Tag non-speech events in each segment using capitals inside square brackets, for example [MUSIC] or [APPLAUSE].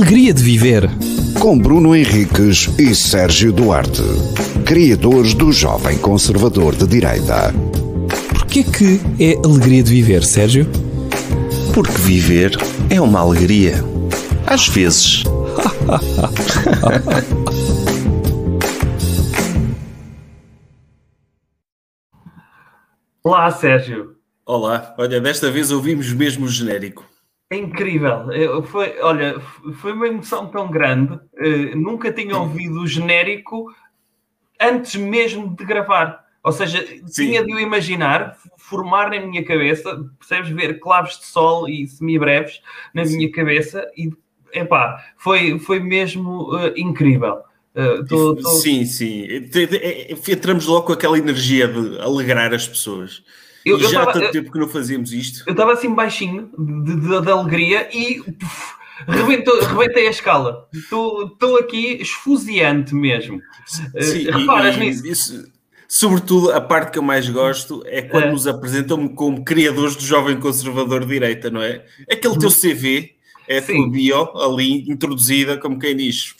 alegria de viver. Com Bruno Henriques e Sérgio Duarte, criadores do Jovem Conservador de Direita. Porquê que é alegria de viver, Sérgio? Porque viver é uma alegria. Às vezes. Olá, Sérgio. Olá, olha, desta vez ouvimos mesmo o genérico. É incrível. Eu- Foi, olha, foi uma emoção tão grande. eh, nunca tinha ouvido o genérico antes mesmo de gravar. Ou seja, Sim. tinha de o imaginar, formar na minha cabeça, percebes? Ver claves de sol e semibreves na minha cabeça e, epá, foi, foi mesmo eh, incrível. Eh, tô- tô- Sim, sim. Entramos logo com aquela energia de alegrar as pessoas. Eu- eu já há tanto tempo que não fazíamos isto. Eu estava assim baixinho de, de- de alegria e puf, rebentou- rebentei a escala. Estou aqui esfuziante mesmo. Eh, Sim, e- reparas e nisso? isso- sobretudo, a parte que eu mais gosto é quando É. nos apresentam como criadores do Jovem Conservador de Direita, não é? Aquele teu CV, é a tua bio ali introduzida, como quem diz.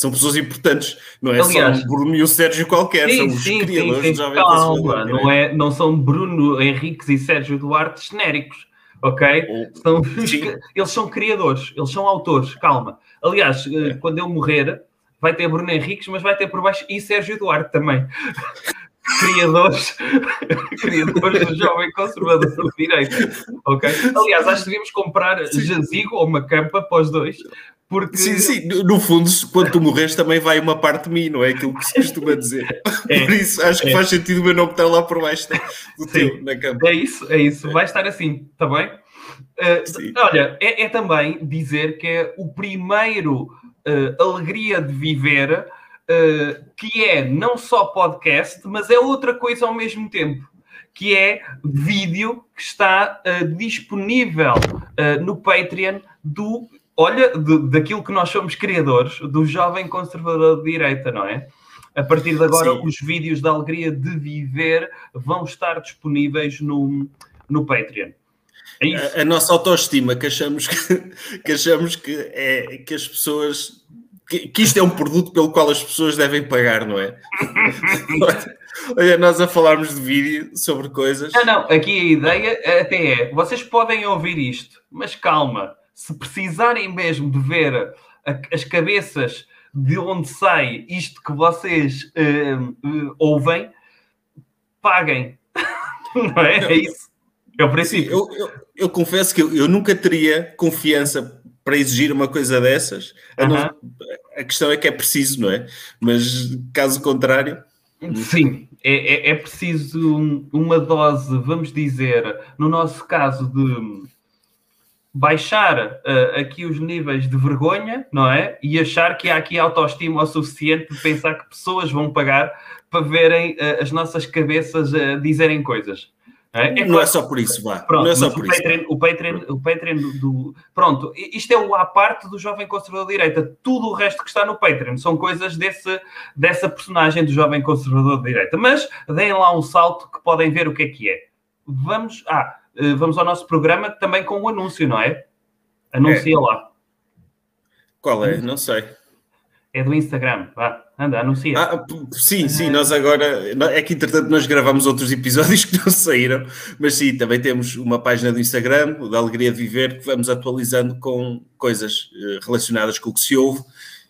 "Psh, São pessoas importantes, não é Aliás- só um Bruno e o Sérgio qualquer, são os criadores do Jovem Conservador Calma, não, é, não são Bruno Henriques e Sérgio Duarte genéricos, ok? São, Sim. eles são criadores, eles são autores, calma. Aliás, eh, quando eu morrer, vai ter Bruno Henriques, mas vai ter por baixo e Sérgio Duarte também. Criadores, [LAUGHS] criadores do Jovem Conservador de Direito, ok? Aliás, acho que devíamos comprar jazigo ou uma campa para os dois, porque Sim, sim, no fundo, quando tu morres também vai uma parte de mim, não é aquilo que se costuma dizer. É, [LAUGHS] Por isso acho que é. faz sentido o meu nome estar lá por baixo do Sim. teu, na cama. É isso, é isso. Vai estar assim, está bem? Uh, olha, é, é também dizer que é o primeiro uh, alegria de viver, uh, que é não só podcast, mas é outra coisa ao mesmo tempo, que é vídeo que está uh, disponível uh, no Patreon do, olha, daquilo que nós somos criadores, do jovem conservador de direita, não é? A partir de agora, Sim. os vídeos da alegria de viver vão estar disponíveis no, no Patreon. É. A, a nossa autoestima, que achamos que, [LAUGHS] que, achamos que, é, que as pessoas. Que, que isto é um produto pelo qual as pessoas devem pagar, não é? [LAUGHS] Olha, nós a falarmos de vídeo sobre coisas. Não, não, aqui a ideia até é: vocês podem ouvir isto, mas calma, se precisarem mesmo de ver a- as cabeças de onde sai isto que vocês hum, hum, ouvem, paguem. [LAUGHS] Não é? É isso. É o Sim, princípio. eu, eu, eu confesso que eu, eu nunca teria confiança para exigir uma coisa dessas. A, não- a questão é que é preciso, não é? Mas caso contrário. Sim, é, é- é preciso um- uma dose, vamos dizer, no nosso caso, de baixar ah, aqui os níveis de vergonha, não é? E achar que há aqui autoestima o suficiente de pensar que pessoas vão pagar para verem ah, as nossas cabeças ah, dizerem coisas. Não é? É não claro- é só por isso, vá. Pronto, não é só por o isso. Patreon, o Patreon, o Patreon do, do- Pronto, isto é o à parte do Jovem Conservador de Direita. Tudo o resto que está no Patreon são coisas desse, dessa personagem do Jovem Conservador de Direita. Mas deem lá um salto que podem ver o que é que é. Vamos, ah, eh, vamos ao nosso programa também com o anúncio, não é? Anuncia lá. Qual é? Não sei. É do Instagram. Vá, anda, anuncia. Ah, sim, sim, nós agora. É que entretanto nós gravamos outros episódios [LAUGHS] que não saíram, mas sim, também temos uma página do Instagram, da Alegria de Viver, que vamos atualizando com coisas eh, relacionadas com o que se ouve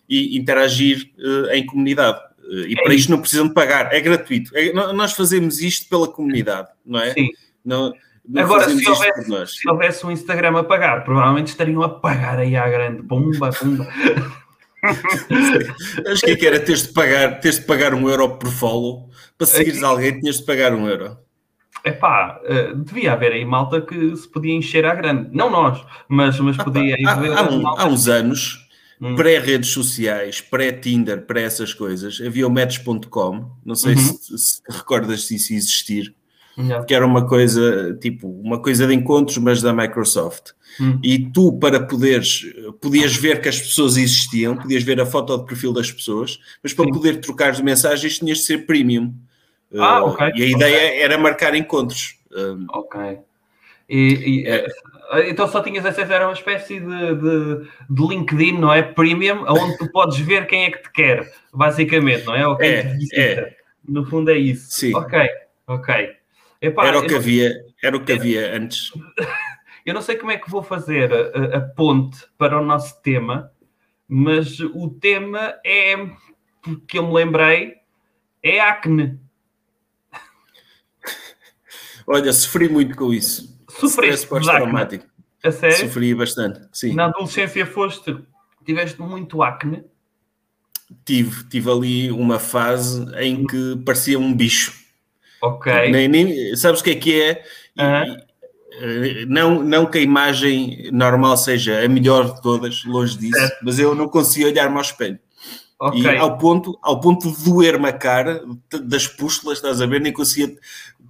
e interagir eh, em comunidade. Eh, E É para isto não precisam de pagar, é gratuito. É- nó- nós fazemos isto pela comunidade, não é? Sim. Não, não Agora, se houvesse, se houvesse um Instagram a pagar, provavelmente estariam a pagar aí à grande. Pumba, pumba. [LAUGHS] [LAUGHS] Acho que é que era teres de pagar, teres de pagar um euro por follow. Para seguires alguém, tinhas de pagar um euro. Epá, eh, devia haver aí malta que se podia encher à grande. Não nós, mas, mas podia Há, haver há um- malta. há uns anos, Hum. pré-redes sociais, pré-Tinder, pré-essas coisas, havia o Match.com, não sei Uhum. se, se recordas se isso existir, Que era uma coisa, tipo, uma coisa de encontros, mas da Microsoft. Hum. E tu, para poderes, podias ver que as pessoas existiam, podias ver a foto de perfil das pessoas, mas para Sim. poder trocar mensagens tinhas de ser premium. Ah, Uh, ok, E a ideia era marcar encontros. Um, Ok. E, e, é. Então só tinhas acesso a uma espécie de, de, de, LinkedIn, não é? Premium, onde tu podes ver quem é que te quer, basicamente, não é? Ou quem é, te visita. É. No fundo é isso. Sim. Ok, ok. Epá, era o que havia, era o que havia antes. [LAUGHS] Eu não sei como é que vou fazer a, a ponte para o nosso tema, mas o tema é, porque eu me lembrei, é acne. [LAUGHS] Olha, sofri muito com isso. Sofreste pós-traumático. A sério? Sofri bastante, sim. Na adolescência foste, tiveste muito acne? Tive, tive ali uma fase em que parecia um bicho. Ok. Nem, nem, sabes o que é que é? não, não que a imagem normal seja a melhor de todas, longe disso, certo. mas eu não consigo olhar-me ao espelho. Okay. E ao ponto, ao ponto de doer-me a cara das pústulas, estás a ver? Nem conseguia,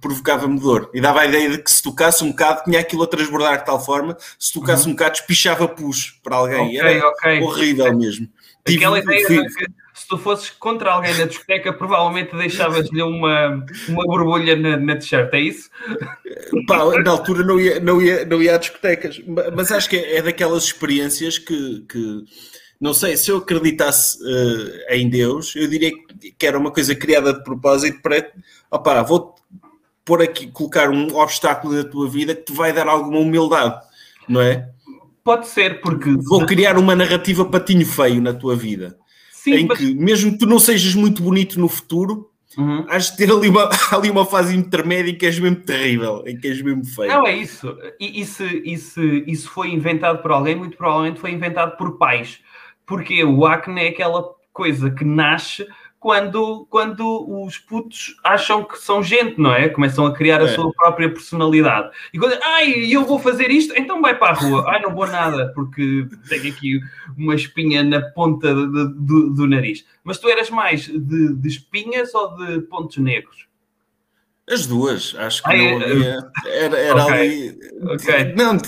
provocava-me dor. E dava a ideia de que se tocasse um bocado, tinha aquilo a transbordar de tal forma, se tocasse uhum. um bocado, espichava pus para alguém. Okay, Era okay. horrível mesmo. Aquela Tive, ideia fui... tu fosses contra alguém na discoteca, provavelmente deixavas-lhe uma, uma borbulha na, na t-shirt, é isso? Pá, na altura não ia, não, ia, não ia a discotecas, mas acho que é, é daquelas experiências que, que não sei, se eu acreditasse uh, em Deus, eu diria que era uma coisa criada de propósito para, opá, vou pôr aqui, colocar um obstáculo na tua vida que te vai dar alguma humildade, não é? Pode ser, porque... Vou criar uma narrativa patinho feio na tua vida. Sim, em mas... que, mesmo que tu não sejas muito bonito no futuro, Uhum. Has de ter ali uma, [LAUGHS] ali uma fase intermédia em que és mesmo terrível, em que és mesmo feio. Não, é isso. E, e, se, e se isso foi inventado por alguém, muito provavelmente foi inventado por pais. Porque o acne é aquela coisa que nasce quando, quando os putos acham que são gente, não é? Começam a criar a é. sua própria personalidade. E quando, ai, eu vou fazer isto, então vai para a rua. Ai, não vou nada, porque tenho aqui uma espinha na ponta de, do, do, nariz. Mas tu eras mais de, de espinhas ou de pontos negros? As duas, acho que não havia. Era, era okay. ali. Okay. Não,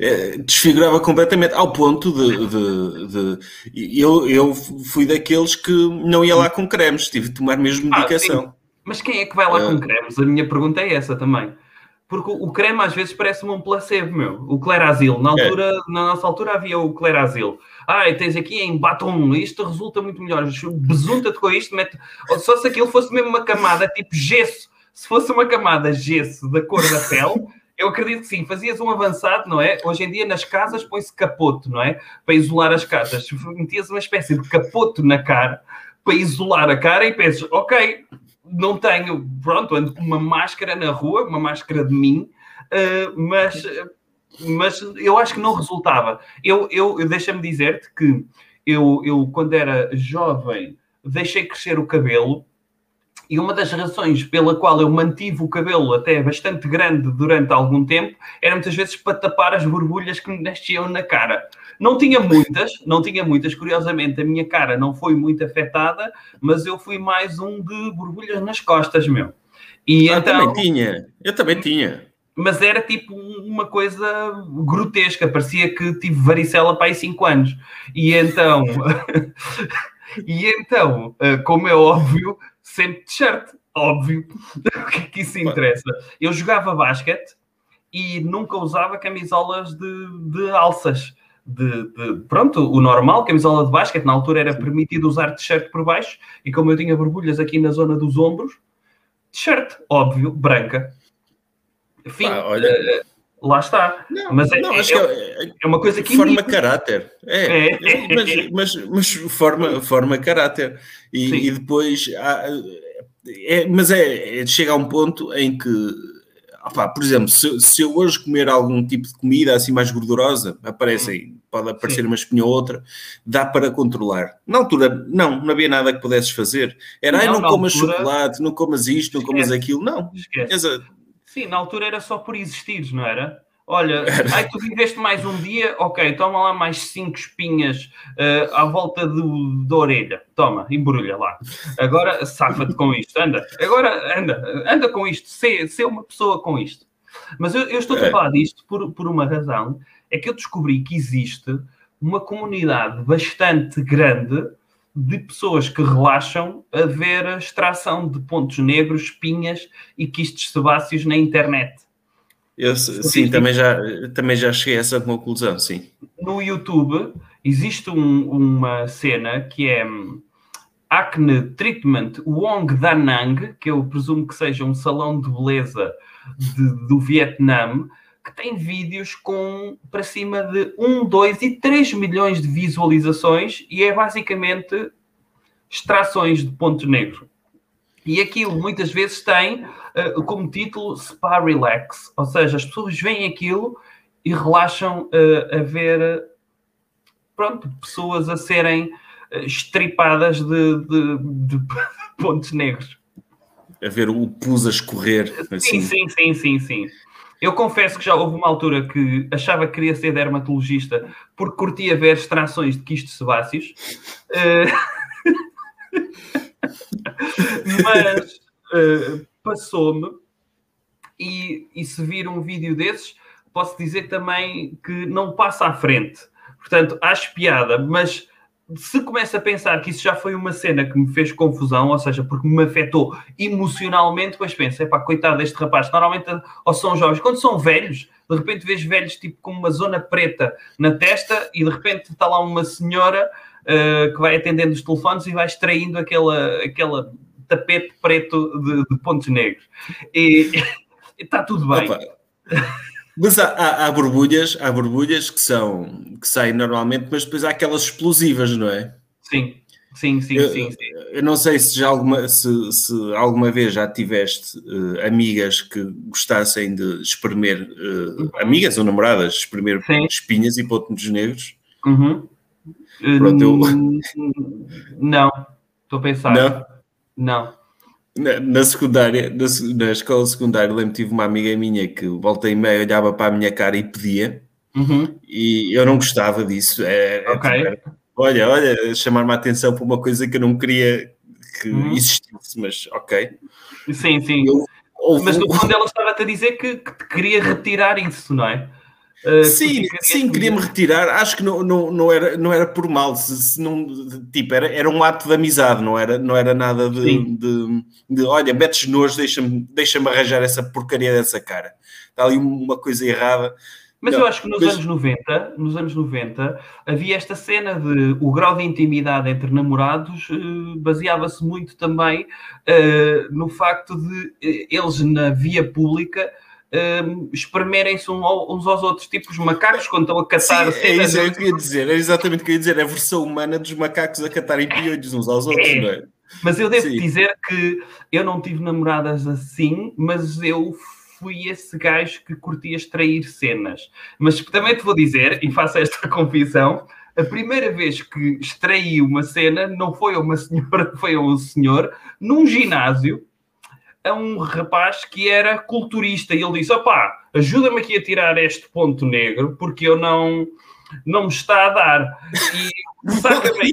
é, desfigurava completamente, ao ponto de. de, de eu, eu fui daqueles que não ia lá com cremes, tive de tomar mesmo ah, medicação. Ah, Mas quem é que vai lá com ah. cremes? A minha pergunta é essa também. Porque o creme às vezes parece-me um placebo, meu. O Clerazil. Na, é. altura, é. na nossa altura havia o Clerazil. Ah, tens aqui em batom, isto resulta muito melhor. Besunta-te com isto, mete... só se aquilo fosse mesmo uma camada tipo gesso se fosse uma camada gesso da cor da pele, [LAUGHS] eu acredito que sim, fazias um avançado, não é? Hoje em dia nas casas põe-se capoto, não é? Para isolar as casas. Metias uma espécie de capoto na cara para isolar a cara e pensas, ok, não tenho, pronto, ando com uma máscara na rua, uma máscara de mim, uh, mas, mas eu acho que não resultava. Eu, eu, deixa-me dizer-te que eu, eu, quando era jovem, deixei crescer o cabelo e uma das razões pela qual eu mantive o cabelo até bastante grande durante algum tempo era muitas vezes para tapar as borbulhas que me nasciam na cara. Não tinha muitas, não tinha muitas, curiosamente a minha cara não foi muito afetada, mas eu fui mais um de borbulhas nas costas, meu. E ah, então, também tinha, eu também tinha. Mas era tipo uma coisa grotesca, parecia que tive varicela para aí 5 anos. E então, [LAUGHS] [LAUGHS] e então, eh, como é óbvio, sempre t-shirt, óbvio. [LAUGHS] o que é que isso interessa? Eu jogava basquete e nunca usava camisolas de, de alças. De, de, pronto, o normal, camisola de basquete, na altura era permitido usar t-shirt por baixo, e como eu tinha borbulhas aqui na zona dos ombros, t-shirt, óbvio, branca. Enfim, Pá, olha... uh, lá está. Não, mas é, não, é, é, é, uma coisa que. Forma caráter. É, é. Mas, mas, mas, forma, forma caráter. E, e depois. Há, é, mas é, chega a um ponto em que. Por exemplo, se, se, eu hoje comer algum tipo de comida assim mais gordurosa, aparece aí, pode aparecer Sim. uma espinha ou outra, dá para controlar. Na altura, não, não havia nada que pudesses fazer. Era, não, não comas altura... chocolate, não comas isto, não comas aquilo. Não. Esquece. Sim, na altura era só por existires, não era? Olha, ai, tu viveste mais um dia, ok, toma lá mais cinco espinhas uh, à volta do, da orelha. Toma, embrulha lá. Agora safa-te com isto, anda. Agora anda, anda com isto, sê, sê uma pessoa com isto. Mas eu, eu estou a é. falar disto por, por uma razão, é que eu descobri que existe uma comunidade bastante grande de pessoas que relaxam a ver a extração de pontos negros, espinhas e quistes sebáceos na internet. Eu, sim, também já, também já cheguei a essa conclusão, sim. No YouTube existe um, uma cena que é hum, Acne Treatment Wong Da Nang, que eu presumo que seja um salão de beleza de, do Vietnã, que tem vídeos com para cima de 1, 2 e 3 milhões de visualizações e é basicamente extrações de ponto negro. E aquilo muitas vezes tem uh, como título Spa Relax, ou seja, as pessoas veem aquilo e relaxam uh, a ver pronto, pessoas a serem uh, estripadas de, de, de [LAUGHS] pontos negros. A ver o pus a escorrer. Assim. Sim, sim, sim, sim, sim. Eu confesso que já houve uma altura que achava que queria ser dermatologista porque curtia ver extrações de quistos sebáceos. Uh... [LAUGHS] Mas uh, passou-me e, e se vir um vídeo desses, posso dizer também que não passa à frente. Portanto, acho piada, mas se começa a pensar que isso já foi uma cena que me fez confusão, ou seja, porque me afetou emocionalmente, depois penso, é pá, coitado deste rapaz, normalmente ou são jovens, quando são velhos, de repente vês velhos tipo com uma zona preta na testa e de repente está lá uma senhora uh, que vai atendendo os telefones e vai extraindo aquela, aquela tapete preto de, de pontos negros. E [LAUGHS] está tudo bem. Mas há, há, há, borbulhas, há borbulhas que são que saem normalmente, mas depois há aquelas explosivas, não é? Sim, sim, sim, eu, sim, sim. Eu não sei se já alguma, se, se alguma vez já tiveste uh, amigas que gostassem de espremer, uh, amigas ou namoradas, espremer sim. espinhas e pontos negros. Uhum. Pronto, eu... Não, estou a pensar. Não? Não. Na, na, secundária, na, na, escola secundária, lembro que tive uma amiga minha que volta e meia olhava para a minha cara e pedia, uhum. e eu não gostava disso. É, ok. É, olha, olha, chamar-me a atenção para uma coisa que eu não queria que uhum. existisse, mas ok. Sim, sim. Eu, mas no fundo ela estava-te a dizer que, que queria retirar isso, não é? Uh, sim, sim, queria-me retirar. Acho que não, não, não, era, não era por mal, se, se não, tipo, era, era um ato de amizade, não era, não era nada de, de, de, olha, metes nojo, deixa-me deixa arranjar essa porcaria dessa cara. Está ali uma coisa errada. Mas não, eu acho que nos anos 90, nos anos 90, havia esta cena de o grau de intimidade entre namorados uh, baseava-se muito também uh, no facto de eles na via pública um, espremerem-se uns aos outros, tipo os macacos quando estão a catar. Sim, é isso é que eu ia dizer, é exatamente o que eu ia dizer, é a versão humana dos macacos a catarem piolhos uns aos outros, é. não é? Mas eu devo Sim. dizer que eu não tive namoradas assim, mas eu fui esse gajo que curtia extrair cenas. Mas também te vou dizer, e faço esta [LAUGHS] confissão, a primeira vez que extraí uma cena não foi a uma senhora, [LAUGHS] foi a um senhor, num ginásio, a um rapaz que era culturista e ele disse: opá, ajuda-me aqui a tirar este ponto negro porque eu não, não me está a dar. E [LAUGHS] saca-me aí.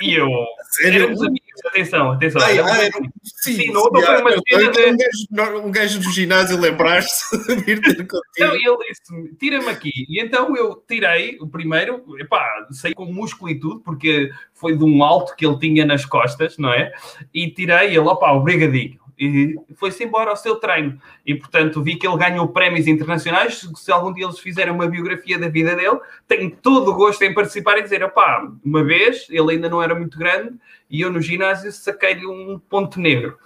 E eu, Sério? éramos amigos, atenção, atenção. Ai, ai, sim, sim, não, não foi uma cena de... um, gajo, um gajo do ginásio lembrar-se [LAUGHS] de ter contigo. Então ele disse tira-me aqui. E então eu tirei o primeiro, epá, saí com músculo e tudo, porque foi de um alto que ele tinha nas costas, não é? E tirei ele, opá, obrigadinho e foi-se embora ao seu treino. E, portanto, vi que ele ganhou prémios internacionais. Se algum dia eles fizerem uma biografia da vida dele, tenho todo o gosto em participar e dizer: opá, uma vez, ele ainda não era muito grande, e eu no ginásio saquei-lhe um ponto negro.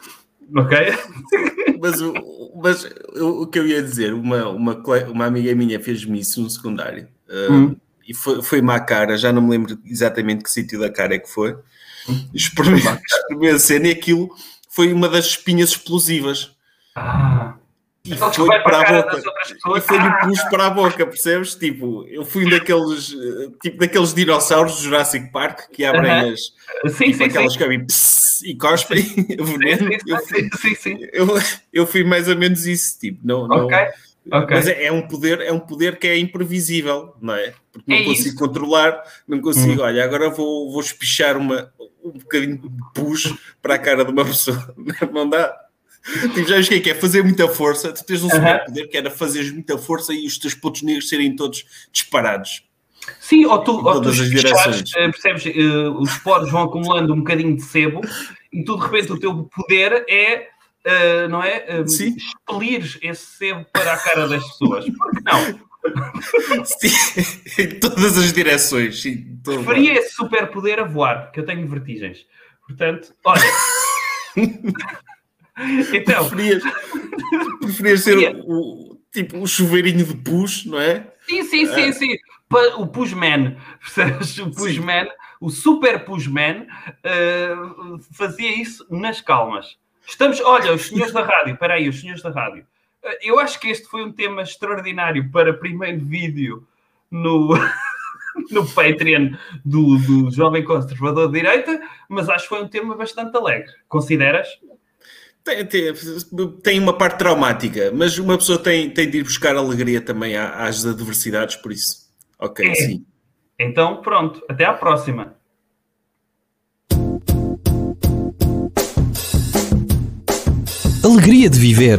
Ok? [LAUGHS] mas, o, mas o, que eu ia dizer, uma, uma, uma amiga minha fez-me isso no secundário. Uh, hum. E foi, foi-me à cara, já não me lembro exatamente que sítio da cara é que foi. Hum. Experimentei a cena e aquilo foi uma das espinhas explosivas. Ah. E foi para, para a boca. E foi-lhe ah. pus para a boca, percebes? Tipo, eu fui um daqueles, tipo, daqueles dinossauros do Jurassic Park que abrem uh -huh. as. Sim, tipo, sim, aquelas sim. que abrem e cospem [LAUGHS] veneno. Eu, fui, sim, sim. Eu, eu fui mais ou menos isso, tipo, não. não okay. Okay. Mas é, é, um poder, é um poder que é imprevisível, não é? Porque não é consigo isso. controlar, não consigo. Hum. Olha, agora vou, vou espichar uma, um bocadinho de pus para a cara de uma pessoa. [LAUGHS] Não dá. Tipo, já que é, que é fazer muita força. Tu tens um super poder que era fazer muita força e os teus pontos negros serem todos disparados. Sim, ou tu, ou tu. Eh, percebes, uh, os poros vão acumulando um bocadinho de sebo e tu de repente o teu poder é uh, não é? Uh, Sim. Expelires esse sebo para a cara das pessoas. Por que não? Sim, em todas as direções. Sim. Preferia esse superpoder a voar, porque eu tenho vertigens. Portanto, olha. [LAUGHS] então, Preferias, preferias ser o, tipo, o chuveirinho de pus, não é? sim, sim, sim, sim. Pa- O Pushman, [LAUGHS] percebes? O Pushman, o Super Pushman, uh, fazia isso nas calmas. Estamos, olha, os senhores da rádio, espera aí, os senhores da rádio. Eu acho que este foi um tema extraordinário para primeiro vídeo no, [LAUGHS] no Patreon do, do Jovem Conservador de Direita, mas acho que foi um tema bastante alegre. Consideras? Tem, tem, tem uma parte traumática, mas uma pessoa tem, tem de ir buscar alegria também às adversidades, por isso. Ok, É. sim. Então, pronto, até à próxima. Alegria de viver.